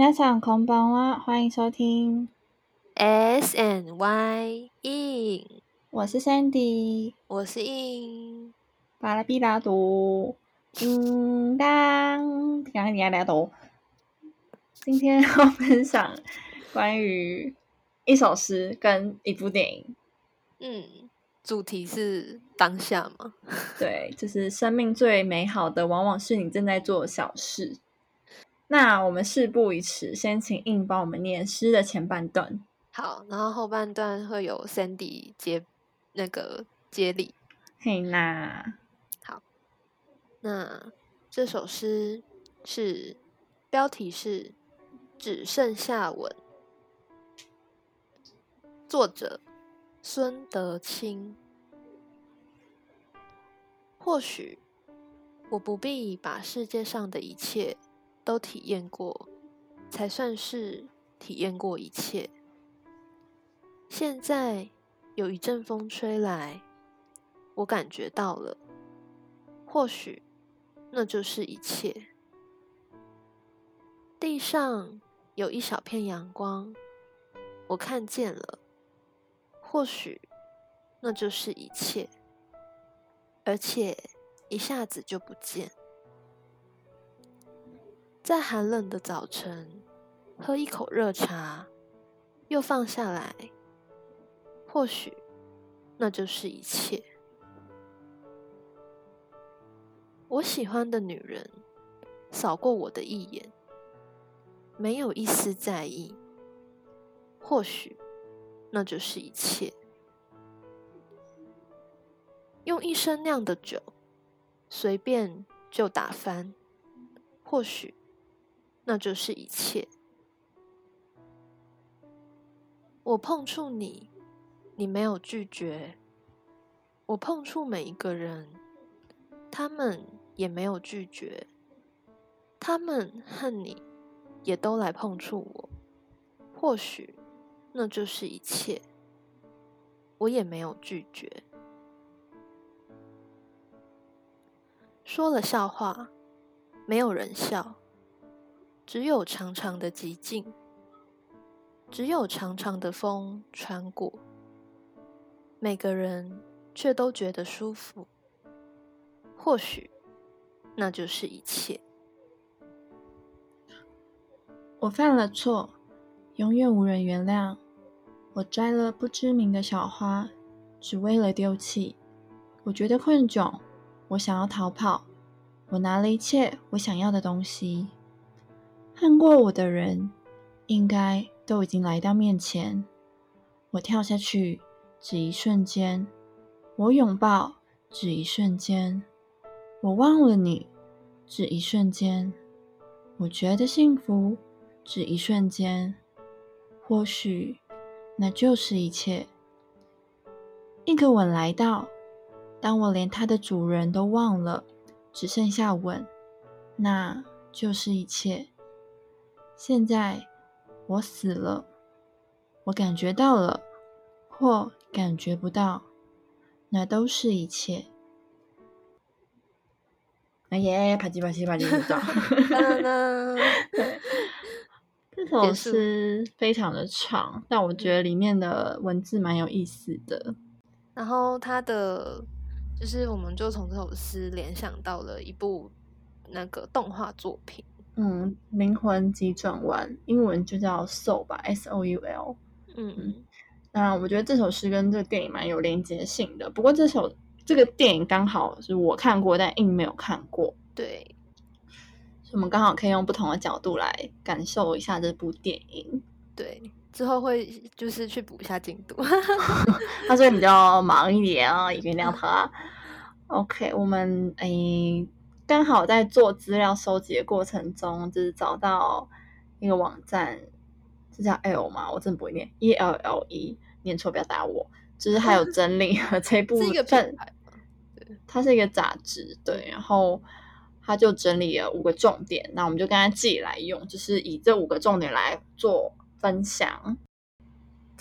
皆さんこんばんは，欢迎收听， S N Y in，我是 Sandy，我是 in，巴拉比拉多，叮当，刚刚你来读。今天要分享关于一首诗跟一部电影，嗯，主题是当下嘛，对，就是生命最美好的，往往是你正在做的小事。 那我们事不宜迟，先请印帮我们念诗的前半段。好，然后后半段会有 Sandy 接那个接力。嘿那，那这首诗是标题是“只剩下吻”，作者孙德清。或许我不必把世界上的一切都体验过，才算是体验过一切。现在有一阵风吹来，我感觉到了，或许那就是一切。地上有一小片阳光，我看见了，或许那就是一切，而且一下子就不见。在寒冷的早晨，喝一口热茶，又放下来，或许那就是一切。我喜欢的女人扫过我的一眼，没有一丝在意，或许那就是一切。用一生酿的酒，随便就打翻，或许那就是一切。我碰触你，你没有拒绝；我碰触每一个人，他们也没有拒绝。他们恨你也都来碰触我，或许那就是一切。我也没有拒绝。说了笑话，没有人笑，只有长长的寂静，只有长长的风穿过，每个人却都觉得舒服。或许那就是一切。我犯了错，永远无人原谅。我摘了不知名的小花，只为了丢弃。我觉得困窘，我想要逃跑。我拿了一切我想要的东西。看过我的人，应该都已经来到面前。我跳下去，只一瞬间；我拥抱，只一瞬间；我忘了你，只一瞬间。我觉得幸福。只一瞬间，或许那就是一切。一个吻来到，当我连它的主人都忘了，只剩下吻，那就是一切。现在我死了，我感觉到了，或感觉不到，那都是一切。哎耶，啪叽啪叽啪叽就到。当当 这首诗非常的长，但我觉得里面的文字蛮有意思的。然后它的就是，我们就从这首诗联想到了一部那个动画作品。嗯，灵魂急转弯，英文就叫 Soul 吧，S O U L。嗯，那我觉得这首诗跟这个电影蛮有连接性的。不过这首这个电影刚好是我看过，但硬没有看过，对，我们刚好可以用不同的角度来感受一下这部电影。对，之后会就是去补一下进度。他最近比较忙一点啊，也原谅他。OK，我们诶刚好在做资料收集的过程中，就是找到一个网站，是叫 L 吗？我真的不会念，E L L E，念错不要打我。就是还有整理了这部是一个算品牌吗？它是一个杂志，对，然后他就整理了五个重点，那我们就跟他自己来用，就是以这五个重点来做分享。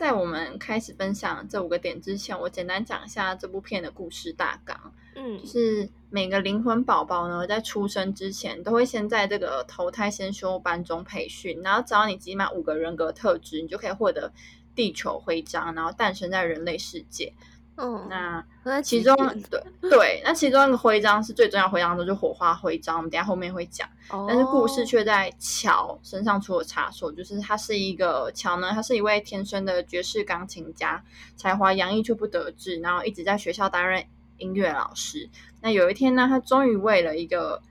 在我们开始分享这五个点之前，我简单讲一下这部片的故事大纲。嗯就是每个灵魂宝宝呢，在出生之前都会先在这个投胎先修班中培训，然后只要你集满五个人格特质，你就可以获得地球徽章，然后诞生在人类世界。嗯，那那其中对对，那其中一个徽章是最重要的徽章，就是火花徽章。我们等下后面会讲，但是故事哦却在乔身上出了差错，就是他是一个乔呢，他是一位天生的爵士钢琴家，才华洋溢却不得志，然后一直在学校担任音乐老师。那有一天呢，他终于为了一个，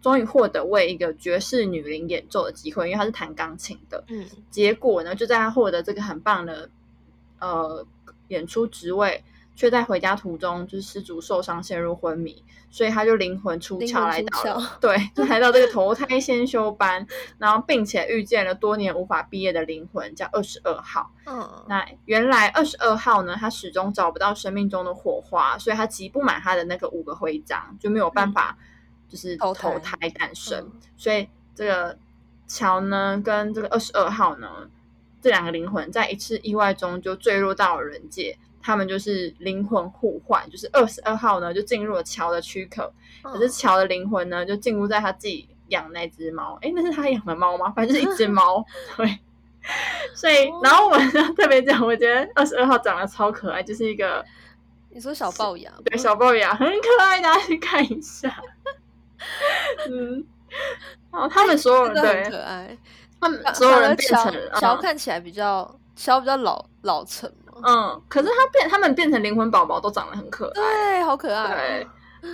终于获得为一个爵士女伶演奏的机会，因为他是弹钢琴的。嗯结果呢，就在他获得这个很棒的呃演出职位，却在回家途中就是失足受伤，陷入昏迷，所以他就灵魂出窍来到了，对，就来到这个投胎先修班，然后并且遇见了多年无法毕业的灵魂，叫二十二号。嗯，那原来二十二号呢，他始终找不到生命中的火花，所以他集不满他的那个五个徽章，就没有办法就是投胎投胎诞生。嗯所以这个乔呢跟这个二十二号呢，这两个灵魂在一次意外中就坠落到了人界。他们就是灵魂互换，就是二十二号呢就进入了乔的躯壳，可是嗯乔的灵魂呢就进入在他自己养那只猫。诶，那是他养的猫吗？反正就是一只猫。对，所以然后我们特别讲，我觉得二十二号长得超可爱，就是一个你说小龅牙吗，对小龅牙，很可爱，大家去看一下。嗯，然后他们所有人对可爱。他们所有人变成嗯乔看起来比较乔比较老老成嘛，嗯，可是他变他们变成灵魂宝宝都长得很可爱。对，好可爱哦。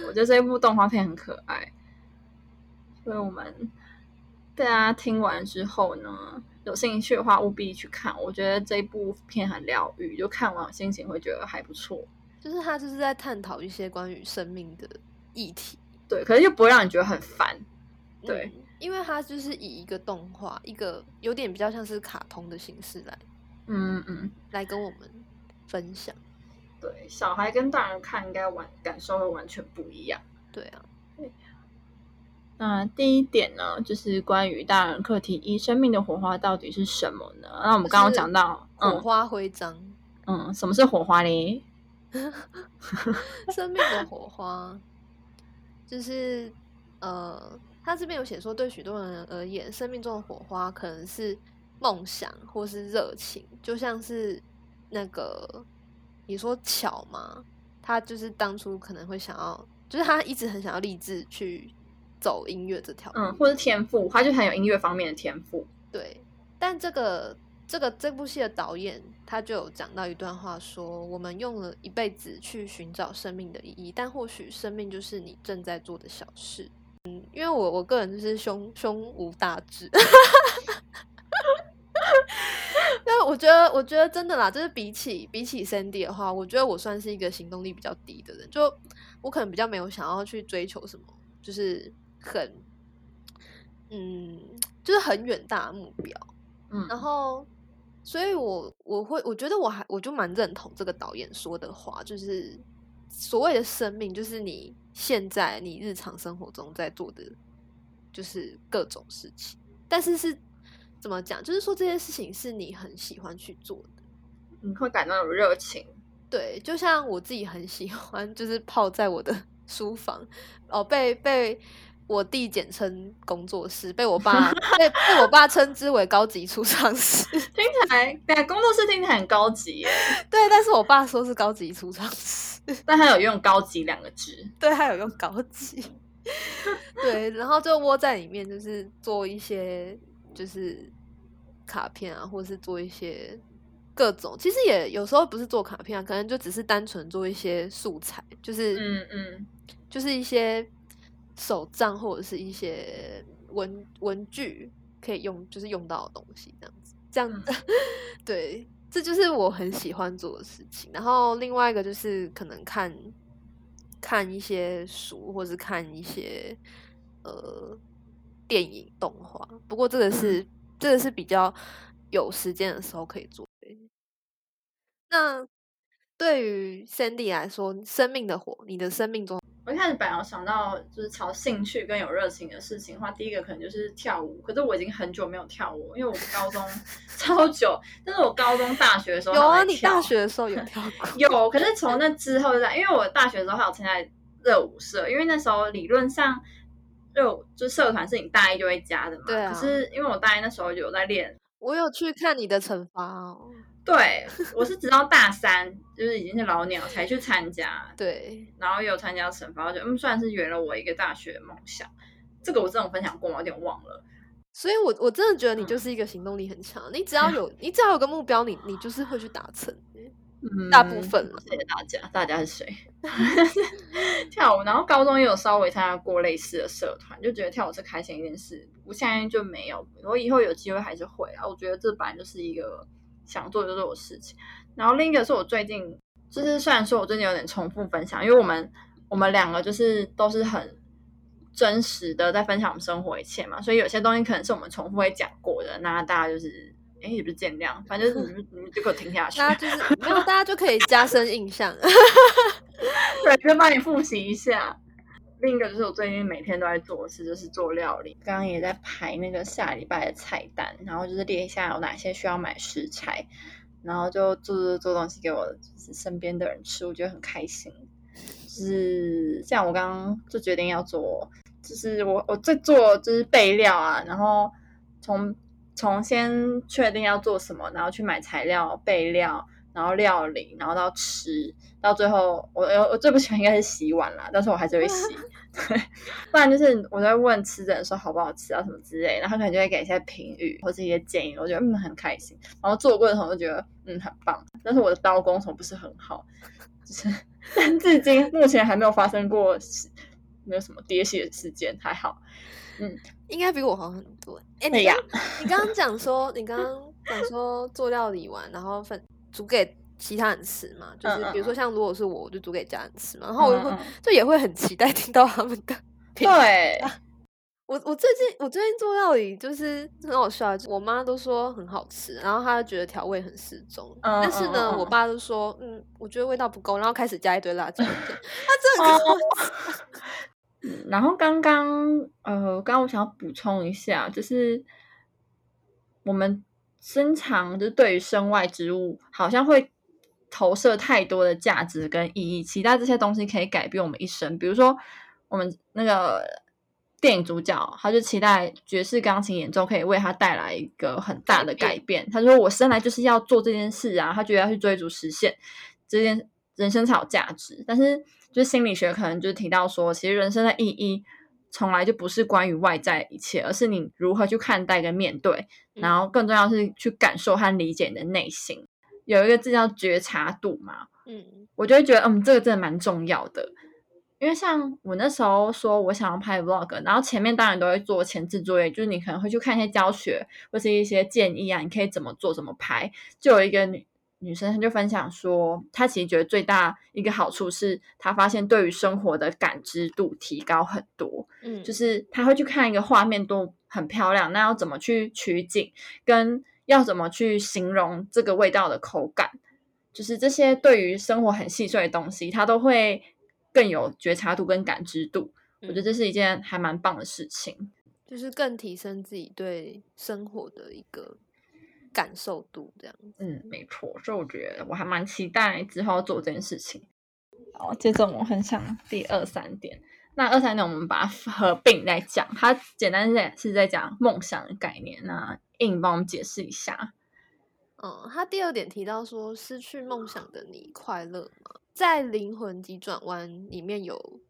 我觉得这一部动画片很可爱，所以我们大家听完之后呢，有兴趣的话务必去看。我觉得这一部片很疗愈，就看完心情会觉得还不错。就是他就是在探讨一些关于生命的议题。对，可是又不会让你觉得很烦。对嗯，因为它就是以一个动画，一个有点比较像是卡通的形式来嗯嗯，来跟我们分享。对，小孩跟大人看应该完感受会完全不一样。对啊，那第一点呢，就是关于大人课题一，生命的火花到底是什么呢？那我们刚刚讲到，火嗯花徽章，嗯，什么是火花呢？生命的火花，就是呃，他这边有写说，对许多人而言，生命中的火花可能是梦想或是热情，就像是那个你说巧吗？他就是当初可能会想要，就是他一直很想要立志去走音乐这条路，嗯，或是天赋，他就很有音乐方面的天赋。对，但这个这个这部戏的导演他就有讲到一段话说，我们用了一辈子去寻找生命的意义，但或许生命就是你正在做的小事。嗯，因为我我个人就是胸胸无大志，但我觉得我觉得真的啦，就是比起比起 Sandy 的话，我觉得我算是一个行动力比较低的人，就我可能比较没有想要去追求什么，就是很嗯，就是很远大的目标。嗯，然后，所以我我会我觉得我还我就蛮认同这个导演说的话，就是所谓的生命，就是你现在你日常生活中在做的，就是各种事情。但是是怎么讲？就是说这些事情是你很喜欢去做的。你会感到有热情。对，就像我自己很喜欢，就是泡在我的 书房，哦，被被我弟简称工作室，被我爸 被被我爸称之为高级储藏室。听起来，对啊，工作室听起来很高级耶，对，但是我爸说是高级储藏室，但他有用“高级”两个字。对，他有用高级。对，然后就窝在里面，就是做一些就是卡片啊，或者是做一些各种。其实也有时候不是做卡片啊，可能就只是单纯做一些素材，就是嗯嗯，就是一些手账或者是一些文文具可以用，就是用到的东西这样子。这样子，对，这就是我很喜欢做的事情。然后另外一个就是可能看看一些书，或是看一些呃电影、动画。不过这个是这个是比较有时间的时候可以做。那对于 Sandy 来说，生命的火，你的生命中，我一开始本来想到就是朝兴趣跟有热情的事情的话，第一个可能就是跳舞。可是我已经很久没有跳舞，因为我高中 超久，但是我高中、大学的时候有啊，你大学的时候有跳 过？有，可是从那之后就在，因为我大学的时候还有参加热舞社，因为那时候理论上热舞就社团是你大一就会加的嘛。对啊可是因为我大一那时候有在练，我有去看你的惩罚哦。对我是直到大三就是已经是老鸟才去参加，对，然后也有参加惩罚，我觉得嗯算是圆了我一个大学的梦想。这个我真的分享过吗？我有点忘了。所以我我真的觉得你嗯就是一个行动力很强，你只要有你只要有个目标，你你就是会去达成。嗯大部分了谢谢大家。大家是谁？跳舞，然后高中也有稍微参加过类似的社团，就觉得跳舞是开心一件事。我现在就没有，我以后有机会还是会啊。我觉得这本来就是一个想做就做的事情。然后另一个是我最近，就是虽然说我最近有点重复分享，因为我们我们两个就是都是很真实的在分享我们生活一切嘛，所以有些东西可能是我们重复会讲过的，那大家就是。哎，也不是见谅，反正就是你们你们就给我听下去。大家就是没有，大家就可以加深印象。对，就帮你复习一下。另一个就是我最近每天都在做的事，就是做料理。刚刚也在排那个下礼拜的菜单，然后就是列一下有哪些需要买食材，然后就做做做东西给我就是身边的人吃，我觉得很开心。就是像我刚刚就决定要做，就是我我在做就是备料啊，然后从从先确定要做什么，然后去买材料备料，然后料理，然后到吃，到最后我我我最不喜欢应该是洗碗啦，但是我还是会洗，对，不然就是我在问吃的人说好不好吃啊什么之类，然后他可能就会给一些评语或者一些建议，我觉得嗯很开心，然后做的过程我就觉得嗯很棒，但是我的刀工从不是很好，就是 但至今目前还没有发生过没有什么跌血事件，还好，嗯，应该比我好很多。哎、你刚你刚刚讲说，你刚刚讲说做料理完，然后分煮给其他人吃嘛，就是比如说像如果是我，我就煮给家人吃嘛，然后我就会、嗯嗯就也会很期待听到他们的。对，我我最近我最近做料理就是很好笑，我妈都说很好吃，然后她就觉得调味很适中，嗯但是呢，我爸就说嗯，我觉得味道不够，然后开始加一堆辣椒片，他真的 然后刚刚呃，刚刚我想要补充一下，就是我们经常就是对于身外之物，好像会投射太多的价值跟意义，期待这些东西可以改变我们一生。比如说，我们那个电影主角，他就期待爵士钢琴演奏可以为他带来一个很大的改变。他说：“我生来就是要做这件事啊！”他觉得要去追逐实现这件人生才有价值。但是，就是心理学可能就是提到说，其实人生的意义从来就不是关于外在一切，而是你如何去看待跟面对，然后更重要是去感受和理解你的内心。有一个字叫觉察度嘛，嗯我就会觉得，嗯，这个真的蛮重要的。因为像我那时候说我想要拍 vlog，然后前面当然都会做前置作业，就是你可能会去看一些教学或是一些建议啊，你可以怎么做怎么拍。就有一个女女生她就分享说，她其实觉得最大一个好处是，她发现对于生活的感知度提高很多。嗯，就是她会去看一个画面都很漂亮，那要怎么去取景，跟要怎么去形容这个味道的口感，就是这些对于生活很细碎的东西，她都会更有觉察度跟感知度。我觉得这是一件还蛮棒的事情。就是更提升自己对生活的一个感受度，这样。嗯，没错，所以我觉得我还蛮期待之后要做这件事情。好，接着我很想 第二三点。那二三点我们把它合并来讲，它简单是在是在讲梦想的概念。那硬帮我们解释一下。嗯，他第二点提到说，失去梦想的你快乐吗？在《灵魂急转弯》里面有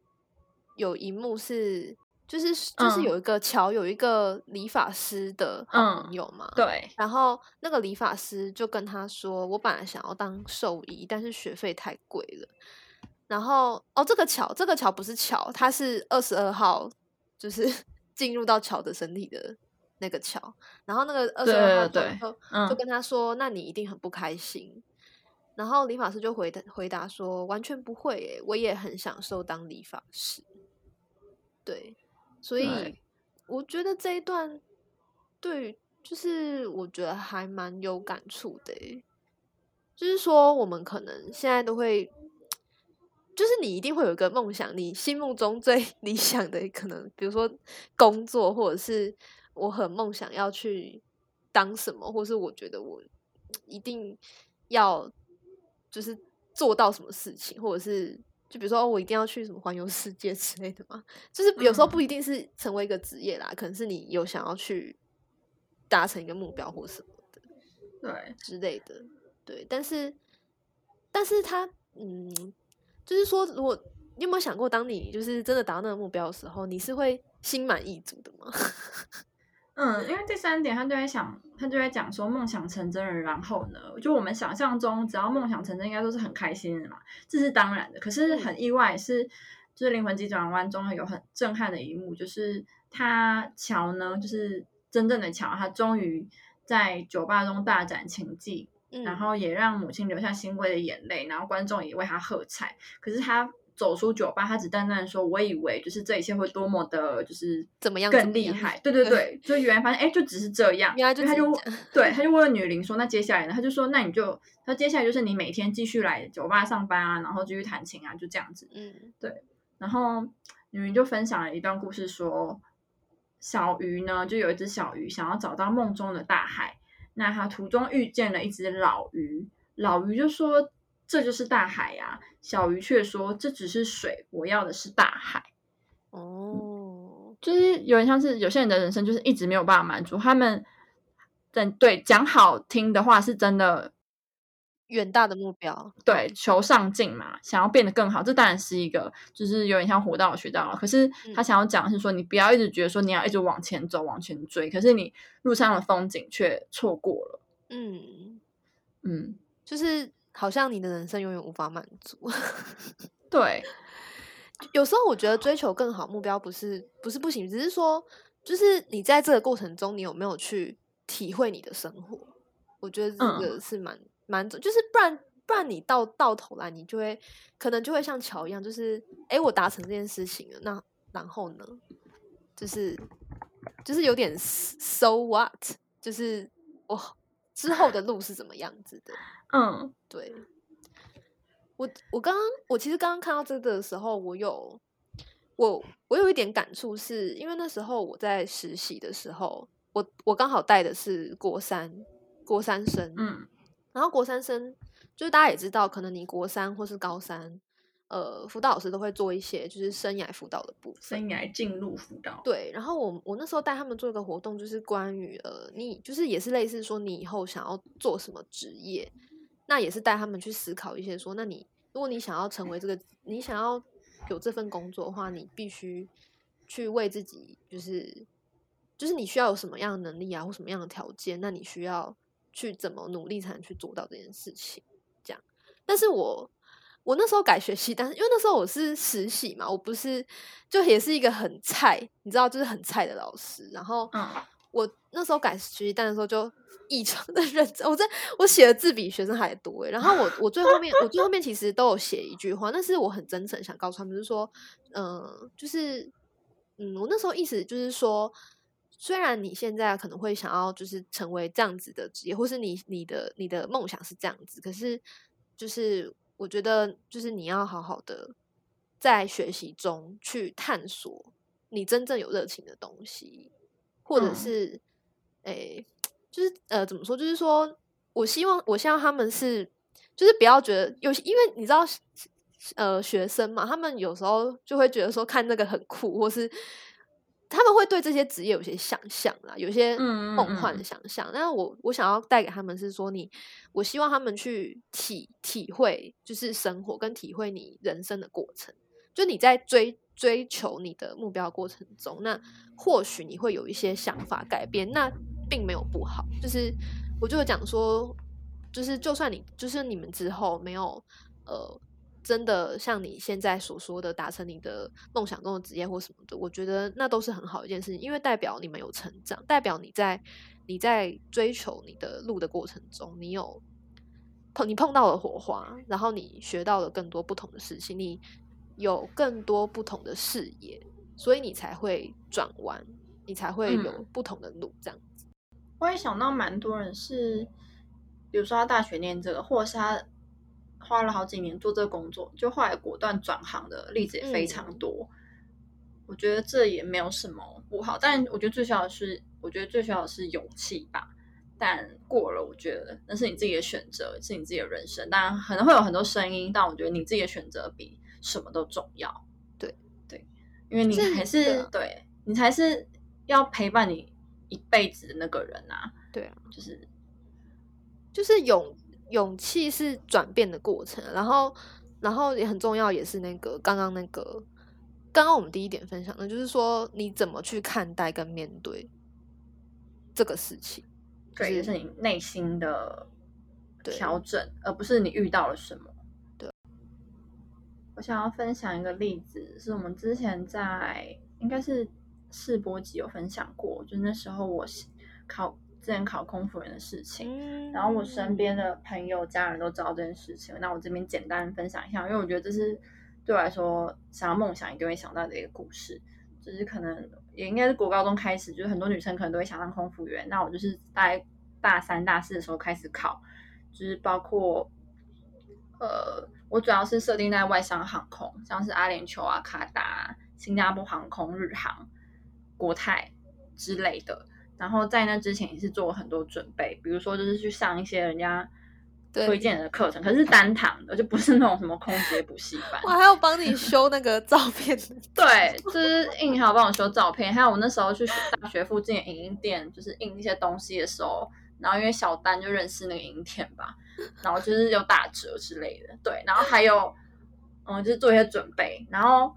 有一幕是，就是就是嗯有一个乔有一个理发师的好朋嗯友嘛，对，然后那个理发师就跟他说：“我本来想要当兽医，但是学费太贵了。”然后哦，这个桥，这个桥不是桥，它是二十二号，就是 进入到乔的身体的那个桥，然后那个二对十二号对对就跟他说：“那你一定很不开心。”然后理发师就回答回答说：“完全不会耶，我也很享受当理发师。”对，所以我觉得这一段对，就是我觉得还蛮有感触的耶。就是说，我们可能现在都会，就是你一定会有一个梦想，你心目中最 理想的可能，比如说工作，或者是我很梦想要去当什么，或是我觉得我一定要就是做到什么事情，或者是就比如说、哦我一定要去什么环游世界 之类的嘛。就是有时候不一定是成为一个职业啦，可能是你有想要去达成一个目标或什么的。对，之类的，对，但是，但是他，嗯，就是说，如果你有没有想过，当你就是真的达到那个目标的时候，你是会心满意足的吗？嗯，因为第三点，他就在想，他就在讲说，梦想成真了，然后呢，就我们想象中，只要梦想成真，应该都是很开心的嘛，这是当然的。可是很意外是，就是《灵魂急转弯》中有很震撼的一幕，就是他乔呢，就是真正的乔，他终于在酒吧中大展情技，嗯，然后也让母亲流下欣慰的眼泪，然后观众也为他喝彩。可是他走出酒吧，他只淡淡的说：“我以为就是这一切会多么的，就是怎么样更厉害。”对对 对，就原来发现哎，就只是这样。原来就所以他就对，他就问女伶说：“那接下来呢？”他就说：“那你就，他接下来就是你每天继续来酒吧上班啊，然后继续弹琴啊，就这样子。”嗯对然后女人就分享了一段故事说，小鱼呢，就有一只小鱼想要找到梦中的大海，那它途中遇见了一只老鱼，老鱼就说这就是大海呀、小鱼却说这只是水，我要的是大海。哦，就是有点像是有些人的人生就是一直没有办法满足，他们等对讲好听的话是真的远大的目标，对，求上进嘛，想要变得更好，这当然是一个，就是有点像活到老学到老。可是他嗯想要讲的是说，你不要一直觉得说你要一直往前走、往前追，可是你路上的风景却错过了。嗯，嗯，就是好像你的人生永远无法满足。对，有时候我觉得追求更好目标不是不是不行，只是说，就是你在这个过程中，你有没有去体会你的生活？我觉得这嗯个是蛮蛮重，就是不然不然你到到头来，你就会可能就会像乔一样，就是哎，诶我达成这件事情了，那然后呢，就是就是有点 so what，就是我之后的路是怎么样子的？嗯对，我我刚刚我其实刚刚看到这个的时候，我有我我有一点感触是，因为那时候我在实习的时候，我我刚好带的是国三国三生，嗯然后国三生就是大家也知道，可能你国三或是高三，呃，辅导老师都会做一些就是生涯辅导的部分，生涯进入辅导，对，然后我我那时候带他们做一个活动，就是关于呃，你就是也是类似说你以后想要做什么职业，那也是带他们去思考一些说，那你如果你想要成为这个，你想要有这份工作的话，你必须去为自己就是就是你需要有什么样的能力啊，或什么样的条件，那你需要去怎么努力才能去做到这件事情，这样。但是我我那时候改学习单，因为那时候我是实习嘛，我不是就也是一个很菜，你知道，就是很菜的老师。然后嗯我那时候改学习单的时候就异常的 认真，我在我写的字比学生还多欸。然后我 我最后面我最后面其实都有写一句话，但是我很真诚想告诉他们，就是说，嗯、就是嗯，我那时候意思就是说。虽然你现在可能会想要就是成为这样子的职业，或是你你的你的梦想是这样子，可是就是我觉得就是你要好好的在学习中去探索你真正有热情的东西，或者嗯是诶、就是呃怎么说？就是说我希望我希望他们是就是不要觉得有，因为你知道呃学生嘛，他们有时候就会觉得说看那个很酷，或是他们会对这些职业有些想象啦，有些梦幻的嗯想象。但是我我想要带给他们是说你，我希望他们去体体会，就是生活跟体会你人生的过程。就你在追追求你的目标的过程中，那或许你会有一些想法改变，那并没有不好。就是我就有讲说，就是就算你就是你们之后没有呃真的像你现在所说的达成你的梦想中的职业或什么的，我觉得那都是很好一件事情，因为代表你们有成长，代表你在你在追求你的路的过程中，你有碰你碰到了火花，然后你学到了更多不同的事情，你有更多不同的视野，所以你才会转弯，你才会有不同的路这样子。我也想到蛮多人是，比如说他大学念这个，或者是他花了好几年做这个工作，就后来果断转行的例子也非常多。我觉得这也没有什么不好，但我觉得最需要的是，我觉得最需要的是勇气吧。但过了，我觉得那是你自己的选择，是你自己的人生。当然可能会有很多声音，但我觉得你自己的选择比什么都重要。对对，因为你还是对你才是要陪伴你一辈子的那个人啊。对啊，就是就是勇勇气是转变的过程，然后然后也很重要，也是那个刚刚那个刚刚我们第一点分享的，就是说你怎么去看待跟面对这个事情。对，就是你内心的对调整，而不是你遇到了什么。对，我想要分享一个例子，是我们之前在应该是试播集有分享过，就那时候我是考之前考空服员的事情，嗯然后我身边的朋友、家人都知道这件事情，那我这边简单分享一下，因为我觉得这是对我来说想要梦想一定会想到的一个故事。就是可能也应该是国高中开始，就是很多女生可能都会想当空服员。那我就是大概大三、大四的时候开始考，就是包括呃，我主要是设定在外商航空，像是阿联酋啊、卡达、新加坡航空、日航、国泰之类的。然后在那之前也是做了很多准备，比如说就是去上一些人家推荐的课程，可是是单堂的，就不是那种什么空姐补习班。我还要帮你修那个照片，对，就是印好帮我修照片，还有我那时候去大学附近的影音店，就是印一些东西的时候，然后因为小丹就认识那个影音店吧，然后就是有打折之类的，对，然后还有嗯，就是做一些准备，然后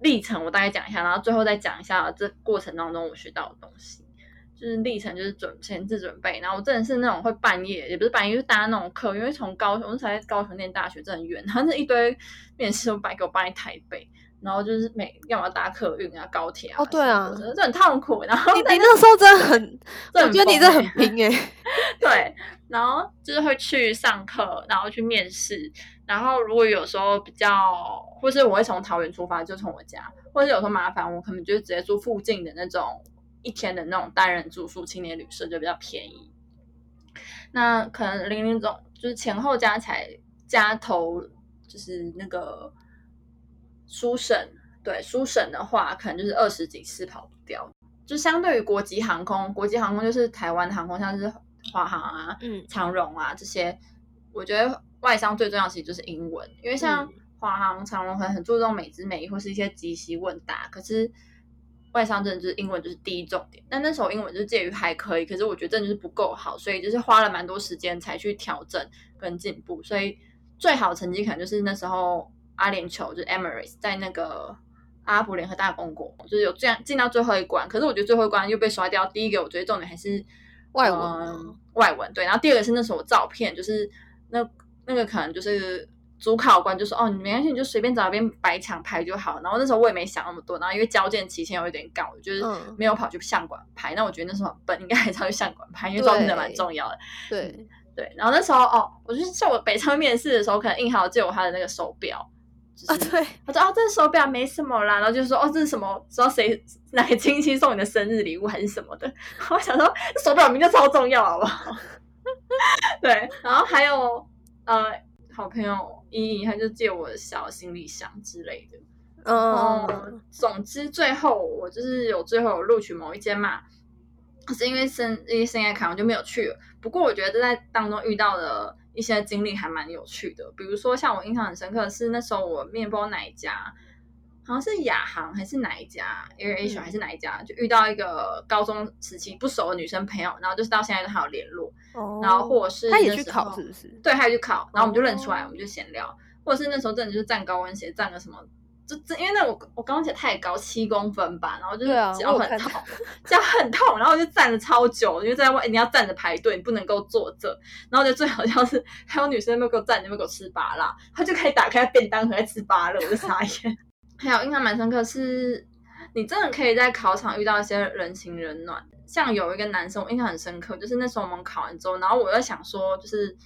历程我大概讲一下，然后最后再讲一下这过程当中我学到的东西。就是历程，就是准前置准备，然后我真的是那种会半夜，也不是半夜，就是搭那种课，因为从高雄，才在高雄念大学，真的很远，然后那一堆面试都摆给我搬在台北，然后就是每要么搭客运啊、高铁啊，哦对啊这很痛苦。然后你你那时候真的很，我觉得你这疯很拼哎、对，然后就是会去上课，然后去面试，然后如果有时候比较，或是我会从桃园出发，就从我家，或者有时候麻烦我可能就直接住附近的那种一天的那种单人住宿青年旅社，就比较便宜。那可能零零总就是前后加起来加头就是那个书省，对书省的话，可能就是二十几次跑不掉。就相对于国际航空，国际航空就是台湾航空，像是华航啊、嗯长荣啊这些，我觉得外商最重要其实就是英文，因为像嗯华航、长荣可能很注重美之美仪或是一些即席问答，可是外商真的就是英文就是第一重点。但那时候英文就是介于还可以，可是我觉得真的就是不够好，所以就是花了蛮多时间才去调整跟进步。所以最好成绩可能就是那时候阿联酋就是 Emirates 在那个阿拉伯联合大公国，就是有这样进到最后一关，可是我觉得最后一关又被刷掉。第一个我觉得重点还是外文外文对，然后第二个是那时候我照片，就是那那个可能就是主考官就说哦，你没关系，你就随便找一边白墙拍就好。然后那时候我也没想那么多，然后因为交件期限有点高，就是嗯没有跑去相馆拍。那我觉得那时候很笨，应该还是要去相馆拍，因为照片真的蛮重要的。对，对，然后那时候哦，我就是在我北昌面试的时候，可能印好借我他的那个手表，就是、啊对，我说哦，这手表没什么啦，然后就说哦，这是什么？知道谁 哪个亲戚送你的生日礼物还是什么的？我想说，这手表名就超重要，好不好？对，然后还有呃，好朋友依依，他就借我的小行李箱之类的。哦，嗯，总之最后我就是有最后有录取某一间嘛，可是因为生因为生涯卡我就没有去了。不过我觉得在当中遇到的一些经历还蛮有趣的，比如说像我印象很深刻的是那时候我面包哪一家，好像是亚航还是哪一家 Air Asia 嗯还是哪一家，就遇到一个高中时期不熟的女生朋友，然后就是到现在都还有联络。哦然后或者是他也去考是不是？对，他也去考，然后我们就认出来，哦我们就闲聊，或者是那时候真的就是站高跟鞋，站个什么就这因为那我我高跟鞋太高，七公分吧，然后就脚很痛，脚很痛，然后我就站了超久，因为在外你要站着排队，你不能够坐着。然后我觉得最好笑是还有女生在那边给我站，在那边给我吃芭乐，她就可以打开便当盒在吃芭乐，我就傻眼。还有印象蛮深刻是，你真的可以在考场遇到一些人情冷暖。像有一个男生，我印象很深刻，就是那时候我们考完之后，然后我又想说，就是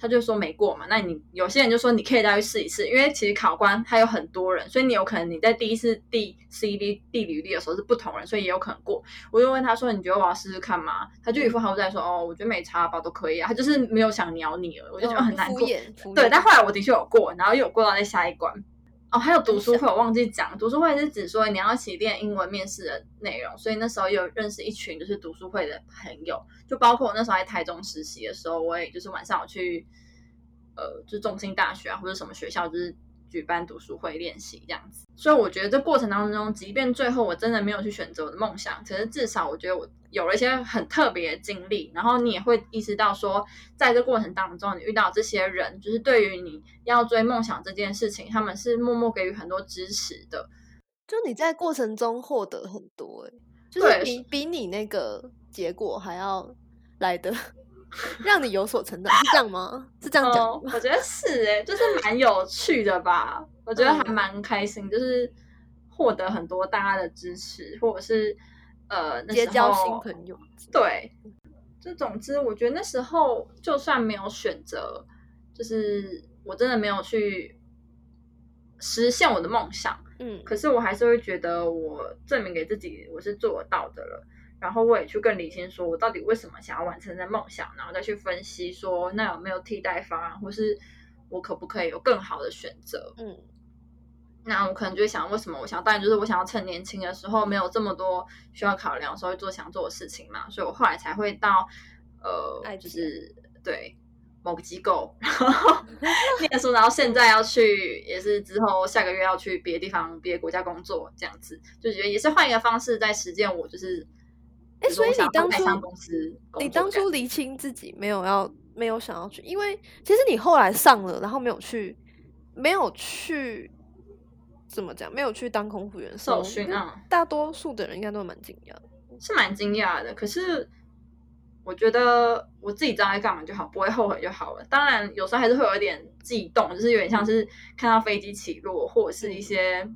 他就说没过嘛，那你有些人就说你可以再去试一次，因为其实考官他有很多人，所以你有可能你在第一次递 CV 递履历的时候是不同人，所以也有可能过。我就问他说，你觉得我要试试看吗？他就一副好在说，哦，我觉得没差吧，都可以啊。他就是没有想鸟你了，我就觉得很难过。对，但后来我的确有过，然后又有过到那下一关。哦，还有读书会，我忘记讲，读书会是指说你要一起练英文面试的内容，所以那时候有认识一群就是读书会的朋友，就包括我那时候在台中实习的时候，我也就是晚上我去，呃，就中兴大学啊或者什么学校，就是举办读书会练习这样子。所以我觉得这过程当中，即便最后我真的没有去选择我的梦想，可是至少我觉得我有了一些很特别的经历，然后你也会意识到说，在这过程当中，你遇到这些人，就是对于你要追梦想这件事情，他们是默默给予很多支持的。就你在过程中获得很多、欸，就是比比你那个结果还要来的让你有所成长，是这样吗？是这样讲哦？我觉得是诶、就是蛮有趣的吧。我觉得还嗯蛮开心，就是获得很多大家的支持，或者是呃，结交新朋友，对，就总之，我觉得那时候就算没有选择，就是我真的没有去实现我的梦想，嗯可是我还是会觉得我证明给自己我是做得到的了。然后我也去更理清，说我到底为什么想要完成这梦想，然后再去分析说那有没有替代方案，或是我可不可以有更好的选择。嗯那我可能就会想，为什么我想要，当然就是我想要趁年轻的时候没有这么多需要考量的时候，做想做的事情嘛，所以我后来才会到呃，就是对某个机构，然后 念书，然后现在要去，也是之后下个月要去别的地方、别的国家工作，这样子，就觉得也是换一个方式在实践我就是。诶比如说我想要所以你当初你当初厘清自己没有要没有想要去，因为其实你后来上了，然后没有去，没有去怎么讲，没有去当空服员受训啊，大多数的人应该都蛮惊讶。是蛮惊讶的。可是我觉得我自己知道在干嘛就好，不会后悔就好了。当然，有时候还是会有一点悸动，就是有点像是看到飞机起落，或者是一些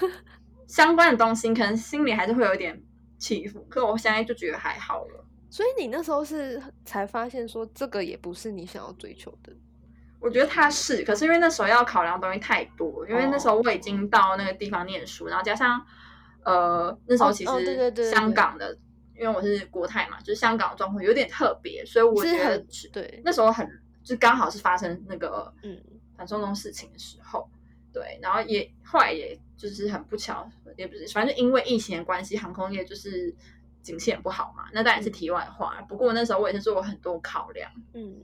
相关的东西，可能心里还是会有一点起伏。可我现在就觉得还好了。所以你那时候是才发现说这个也不是你想要追求的。我觉得他是，可是因为那时候要考量的东西太多，因为那时候我已经到那个地方念书，然后加上呃那时候哦其实香港的，因为我是国泰嘛，就是香港的状况有点特别，所以我觉得是很对，那时候很就刚好是发生那个嗯。反送中事情的时候，对，然后也后来也就是很不巧，也不是，反正就因为疫情的关系，航空业就是景气很不好嘛，那当然是题外话。不过那时候我也是做过很多考量。嗯，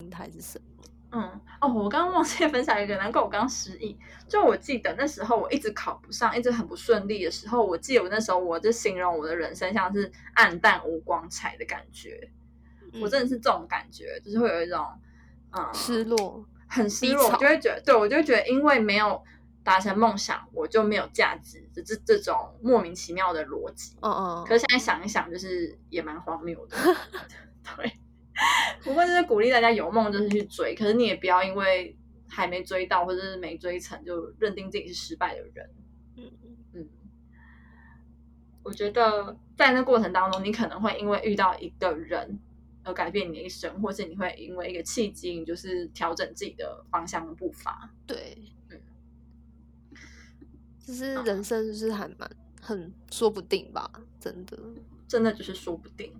平台是什么？嗯，哦，我刚刚忘记 分享一个，难怪我刚刚失忆。就我记得那时候我一直考不上，一直很不顺利的时候，我记得我那时候我就形容我的人生像是暗淡无光彩的感觉。我真的是这种感觉，就是会有一种嗯失落，很失落，我就会觉得，对我就会觉得，因为没有达成梦想，我就没有价值，这这这种莫名其妙的逻辑。嗯嗯，可是现在想一想，就是也蛮荒谬的。对，不过就是鼓励大家有梦就是去追，可是你也不要因为还没追到或者是没追成就认定自己是失败的人。嗯嗯，我觉得在那过程当中，你可能会因为遇到一个人而改变你的一生，或是你会因为一个契机，你就是调整自己的方向跟步伐。对，嗯就是人生就是还蛮很说不定吧，真的。真的就是说不定。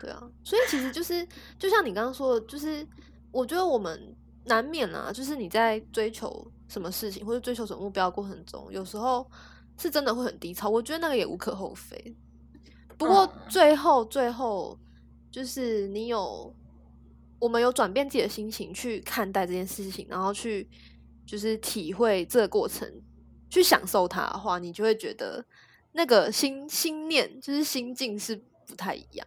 对啊，所以其实就是就像你刚刚说的，就是我觉得我们难免啊，就是你在追求什么事情或者追求什么目标的过程中，有时候是真的会很低潮。我觉得那个也无可厚非。不过嗯最后最后就是你有我们有转变自己的心情去看待这件事情，然后去就是体会这个过程，去享受它的话，你就会觉得那个心心念就是心境是不太一样。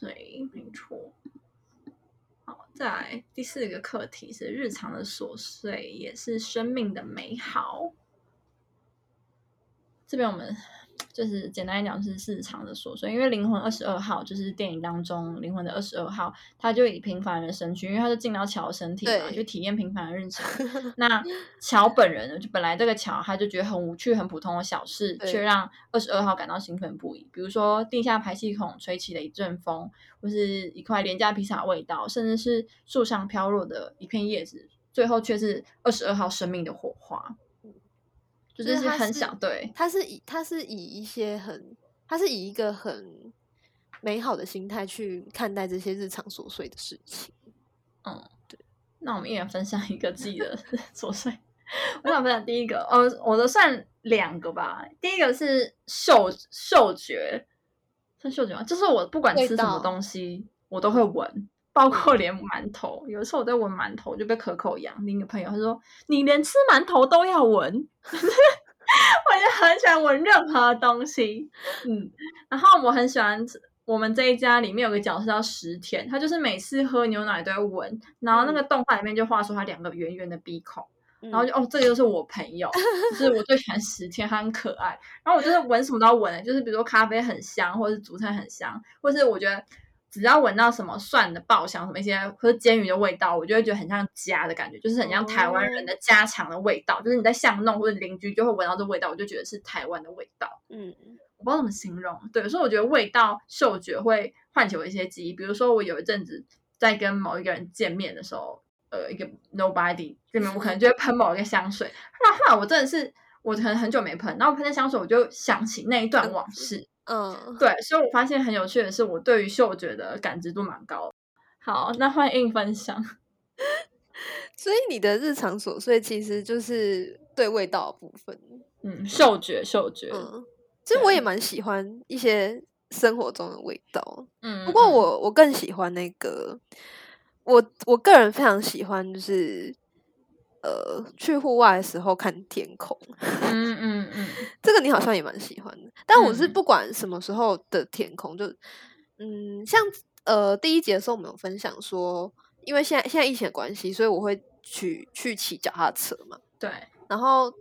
对，没错。好，再来第四个课题是日常的琐碎，也是生命的美好。这边我们就是简单来讲是日常的琐碎，因为灵魂二十二号就是电影当中灵魂的二十二号，他就以平凡人的身躯，因为他就进到乔的身体嘛，对就体验平凡的日常。那乔本人呢，就本来这个乔他就觉得很无趣、很普通的小事，对却让二十二号感到兴奋不已。比如说地下排气孔吹起的一阵风，或是一块廉价披萨味道，甚至是树上飘落的一片叶子，最后却是二十二号生命的火花。就就是很是小对，他是以他是以一些很，他是以一个很美好的心态去看待这些日常琐碎的事情。嗯，对。那我们一人分享一个自己的 琐碎。我想分享第一个，哦，我的算两个吧。第一个是嗅嗅觉，算嗅觉吗？就是我不管吃什么东西，我都会闻，包括连馒头。有一次我在闻馒头，就被可口羊另一个朋友他说：“你连吃馒头都要闻。”我就很喜欢闻任何东西，嗯，然后我很喜欢吃我们这一家里面有个角色叫石田，他就是每次喝牛奶都要闻，然后那个动画里面就画出他两个圆圆的鼻孔，然然后就哦，这个就是我朋友，就是我最喜欢石田，他很可爱。然后我就是闻什么都要闻，就是比如说咖啡很香，或者是煮菜很香，或是我觉得只要闻到什么蒜的爆香，什么一些或者煎鱼的味道，我就会觉得很像家的感觉，就是很像台湾人的家常的味道，就是你在巷弄或者邻居就会闻到这味道，我就觉得是台湾的味道。嗯，我不知道怎么形容，对，所以我觉得味道、嗅觉会唤起我一些记忆。比如说，我有一阵子在跟某一个人见面的时候，呃，一个 nobody 见面，我可能就会喷某一个香水。后来后来我真的是，我可能很久没喷，然后我喷的香水，我就想起那一段往事。嗯，对，所以我发现很有趣的是，我对于嗅觉的感知度蛮高。好，那欢迎分享。所以你的日常琐碎其实就是对味道的部分。嗯，嗅觉，嗅觉。嗯，其实我也蛮喜欢一些生活中的味道，嗯，不过嗯我我更喜欢那个，我我个人非常喜欢就是。呃，去户外的时候看天空，嗯嗯嗯，这个你好像也蛮喜欢的。但我是嗯不管什么时候的天空，就嗯，像呃第一节的时候我们有分享说，因为现在现在疫情的关系，所以我会去去骑脚踏车嘛。对，然后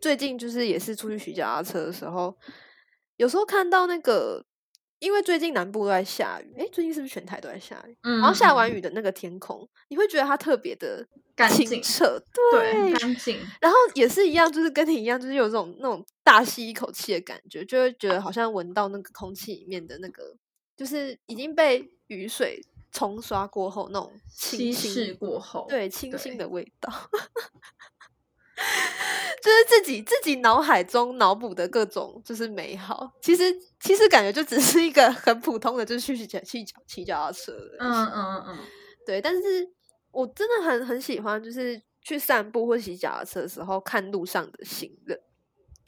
最近就是也是出去骑脚踏车的时候，有时候看到那个，因为最近南部都在下雨，诶，最近是不是全台都在下雨？嗯，然后下嗯完雨的那个天空，你会觉得它特别的清澈，对，干净。然后也是一样，就是跟你一样，就是有这种那种大吸一口气的感觉，就会觉得好像闻到那个空气里面的那个，就是已经被雨水冲刷过后那种清稀释新，过后，对清新的味道，就是自己自己脑海中脑补的各种就是美好。其实其实感觉就只是一个很普通的，就是去骑脚骑脚骑脚踏车。嗯嗯嗯对，但是我真的很很喜欢，就是去散步或骑脚踏车的时候，看路上的行人，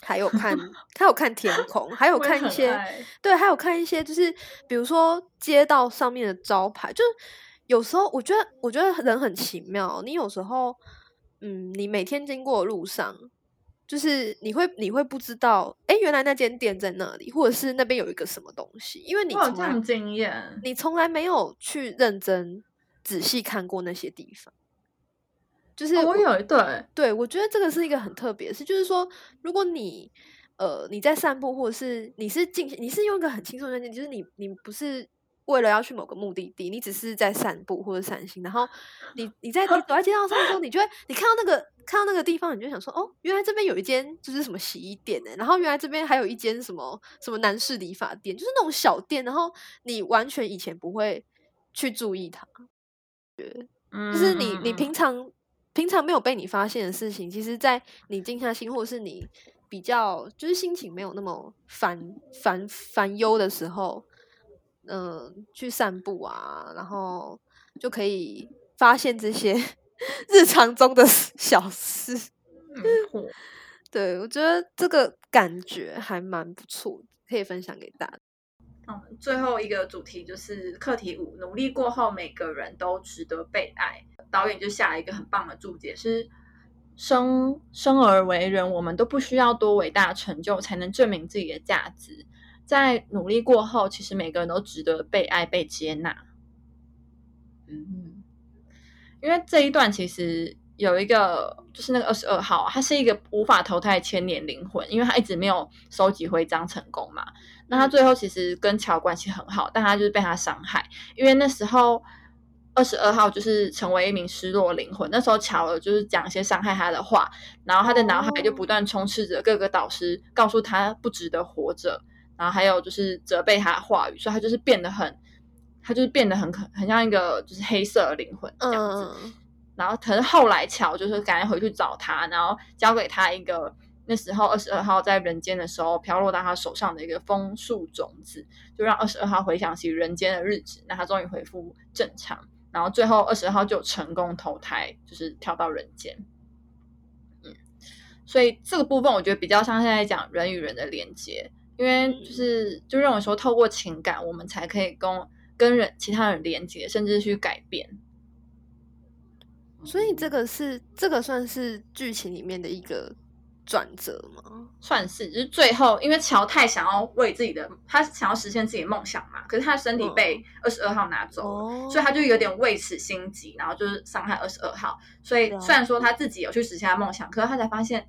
还有看 还有看天空，还有看一些对，还有看一些就是比如说街道上面的招牌，就是有时候我觉得我觉得人很奇妙，你有时候嗯，你每天经过的路上。就是你会你会不知道，哎，原来那间店在那里，或者是那边有一个什么东西，因为你经验，你从来没有去认真仔细看过那些地方，就是哦我有一对，对我觉得这个是一个很特别的事，就是说，如果你呃你在散步，或者是你是进你是用一个很轻松的心，就是你你不是为了要去某个目的地，你只是在散步或者散心，然后你 你在走在街道上的时候，你就会你看到那个看到那个地方，你就想说，哦，原来这边有一间就是什么洗衣店呢，然后原来这边还有一间什么什么男士理发店，就是那种小店，然后你完全以前不会去注意它。嗯就是你你嗯平常平常没有被你发现的事情，其实，在你静下心，或者是你比较就是心情没有那么烦烦烦忧的时候，嗯、去散步啊，然后就可以发现这些 日常中的小事。嗯 对我觉得这个感觉还蛮不错的，可以分享给大家。那我们最后一个主题就是课题五：努力过后，每个人都值得被爱。导演就下了一个很棒的注解，是生生而为人，我们都不需要多伟大的成就才能证明自己的价值。在努力过后，其实每个人都值得被爱、被接纳。嗯，因为这一段其实有一个，就是那个二十二号，他是一个无法投胎千年灵魂，因为他一直没有收集徽章成功嘛。那他最后其实跟乔关系很好，但他就是被他伤害，因为那时候二十二号就是成为一名失落灵魂。那时候乔了就是讲一些伤害他的话，然后他的脑海就不断充斥着各个导师告诉他不值得活着，然后还有就是责备他的话语，所以他就是变得很。他就是变得很可很像一个就是黑色的灵魂这样子，然后可是后来乔就是赶紧回去找他，然后交给他一个那时候二十二号在人间的时候飘落到他手上的一个枫树种子，就让二十二号回想起人间的日子，那他终于恢复正常，然后最后二十二号就成功投胎，就是跳到人间。嗯，所以这个部分我觉得比较像现在讲人与人的连接，因为就是就认为说透过情感我们才可以跟。跟人其他人连接，甚至去改变，所以这个是这个算是剧情里面的一个转折吗？算是，就是最后，因为乔太想要为自己的，他想要实现自己的梦想嘛，可是他的身体被二十二号拿走了，所以他就有点为此心急，然后就是伤害二十二号。所以虽然说他自己有去实现他梦想，可是他才发现，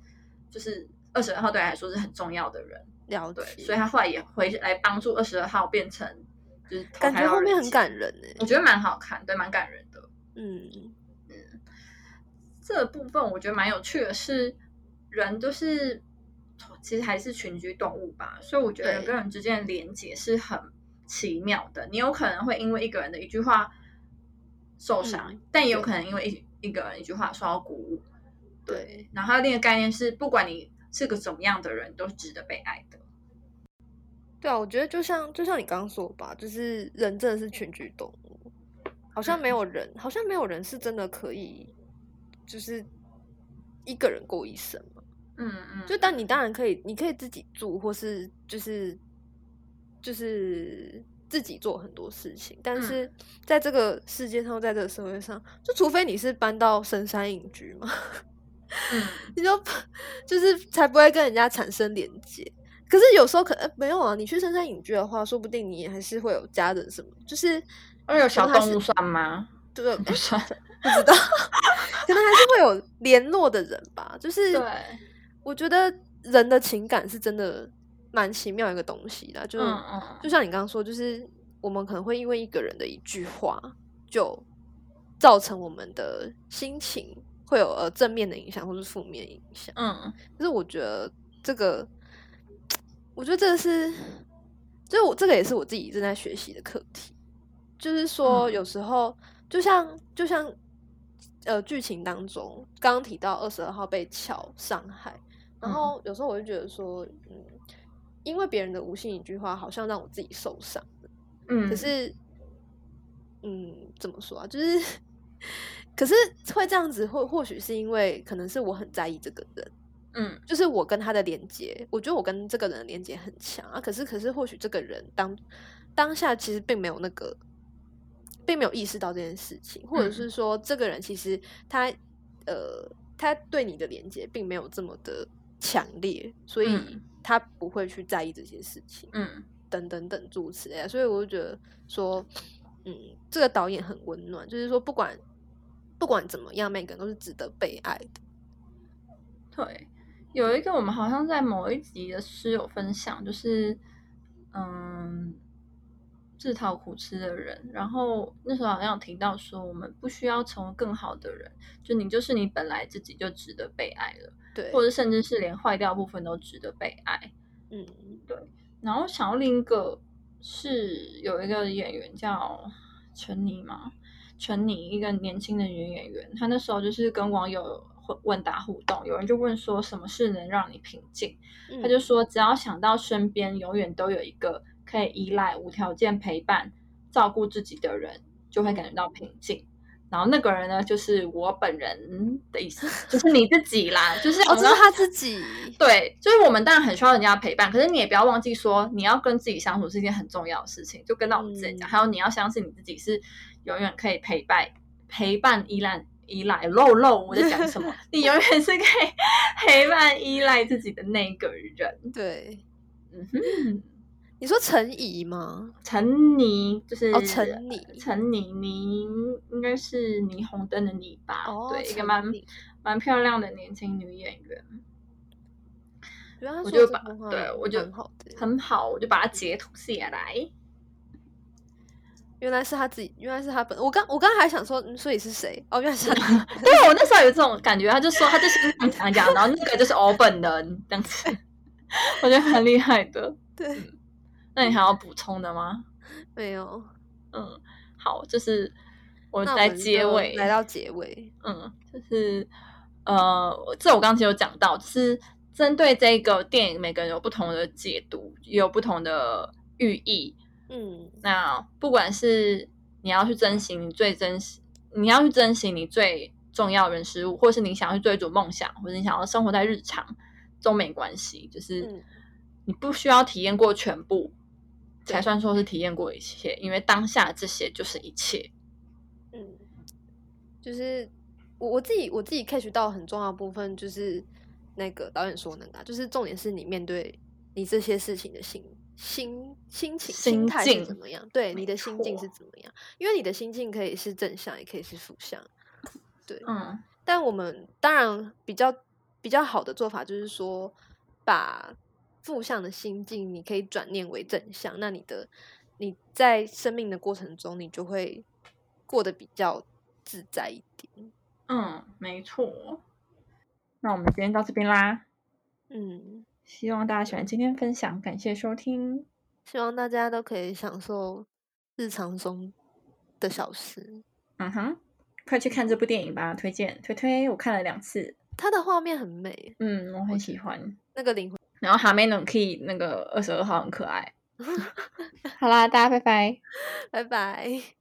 就是二十二号对他来说是很重要的人，了解。所以他后来也回来帮助二十二号变成。就是感觉后面很感人呢，我觉得蛮好看，对，蛮感人的。嗯嗯，这部分我觉得蛮有趣的，是人都是其实还是群居动物吧，所以我觉得人跟人之间的连接是很奇妙的。你有可能会因为一个人的一句话受伤，但也有可能因为一一个人一句话受到鼓舞。对，然后另一个概念是，不管你是个怎么样的人，都值得被爱的。对啊，我觉得就像就像你刚刚说吧，就是人真的是群居动物，好像没有人，好像没有人是真的可以，就是一个人过一生嘛。嗯嗯。就当你当然可以，你可以自己住，或是就是就是自己做很多事情，但是在这个世界上，在这个社会上，就除非你是搬到深山隐居嘛，嗯，你就就是才不会跟人家产生连接。可是有时候可能没有啊，你去深山隐居的话，说不定你还是会有家人什么，就是会有小动物算吗？对，不算，不知道，可能还是会有联络的人吧。就是对，我觉得人的情感是真的蛮奇妙一个东西的，就就像你刚刚说，就是我们可能会因为一个人的一句话，就造成我们的心情会有呃正面的影响，或是负面影响。嗯，可是我觉得这个。我觉得这个是，就是我这个也是我自己正在学习的课题。就是说，有时候就像就像呃剧情当中刚刚提到二十二号被巧伤害，然后有时候我就觉得说，嗯，因为别人的无心一句话，好像让我自己受伤嗯，可是，嗯，怎么说啊？就是，可是会这样子，或或许是因为可能是我很在意这个人。嗯，就是我跟他的连接，我觉得我跟这个人的连接很强啊。可是，可是或许这个人当当下其实并没有那个，并没有意识到这件事情，或者是说这个人其实他呃，他对你的连接并没有这么的强烈，所以他不会去在意这些事情。嗯，等等等诸此类，所以我就觉得说，嗯，这个导演很温暖，就是说不管不管怎么样，每个人都是值得被爱的。对。有一个我们好像在某一集的诗有分享，就是嗯，自讨苦吃的人。然后那时候好像有提到说，我们不需要成为更好的人，就你就是你本来自己就值得被爱了，对，或者甚至是连坏掉部分都值得被爱。嗯，对。然后想要另一个是有一个演员叫陈妮嘛，陈妮一个年轻的女演员，她那时候就是跟网友。问答互动，有人就问说：“什么事能让你平静？”她就说：“只要想到身边永远都有一个可以依赖、无条件陪伴、照顾自己的人，就会感觉到平静。”然后那个人呢，就是我本人的意思，就是你自己啦，就是哦，这是他自己。对，就是我们当然很需要人家陪伴，可是你也不要忘记说，你要跟自己相处是一件很重要的事情。就跟到我们之前讲，还有你要相信你自己是永远可以陪伴、陪伴、依赖。依赖漏漏，我在讲什么？你永远是可以陪伴、依赖自己的那个人。对，嗯哼，你说陈怡吗？陈妮就是哦陈妮陈妮妮应该是霓虹灯的霓吧？哦对，一个陈蛮蛮漂亮的年轻女演员，我就把对我就很好，我就把它截图下来。原来是他自己，原来是他本。我刚我刚刚还想说，嗯所以是谁？哦，原来是他。对我那时候有这种感觉，他就说他就是讲讲讲，然后那个就是我本人这样子，我觉得很厉害的。对，那你还要补充的吗？没有。嗯，好，就是我在结尾来到结尾。嗯，就是呃，这我刚刚有讲到，就是针对这个电影，每个人有不同的解读，也有不同的寓意。嗯那不管是你要去珍惜你最珍惜，你要去珍惜你最重要的人事物，或是你想要去追逐梦想，或者你想要生活在日常，都没关系。就是嗯你不需要体验过全部，对才算说是体验过一切，因为当下这些就是一切。嗯，就是我我自己我自己 catch 到很重要的部分，就是那个导演说那个啊、就是重点是你面对你这些事情的心心心情心心态是境怎么样？对，你的心境是怎么样？因为你的心境可以是正向，也可以是负向。对，嗯但我们当然比较比较好的做法就是说，把负向的心境你可以转念为正向，那你的你在生命的过程中，你就会过得比较自在一点。嗯，没错。那我们今天到这边啦，嗯，希望大家喜欢今天分享，感谢收听。希望大家都可以享受日常中的小事。嗯哼，快去看这部电影吧，推荐推推，我看了两次，它的画面很美，嗯，我很喜欢。那个灵魂。然后哈梅能 key 那个二十二号很可爱。好啦，大家拜拜。拜拜。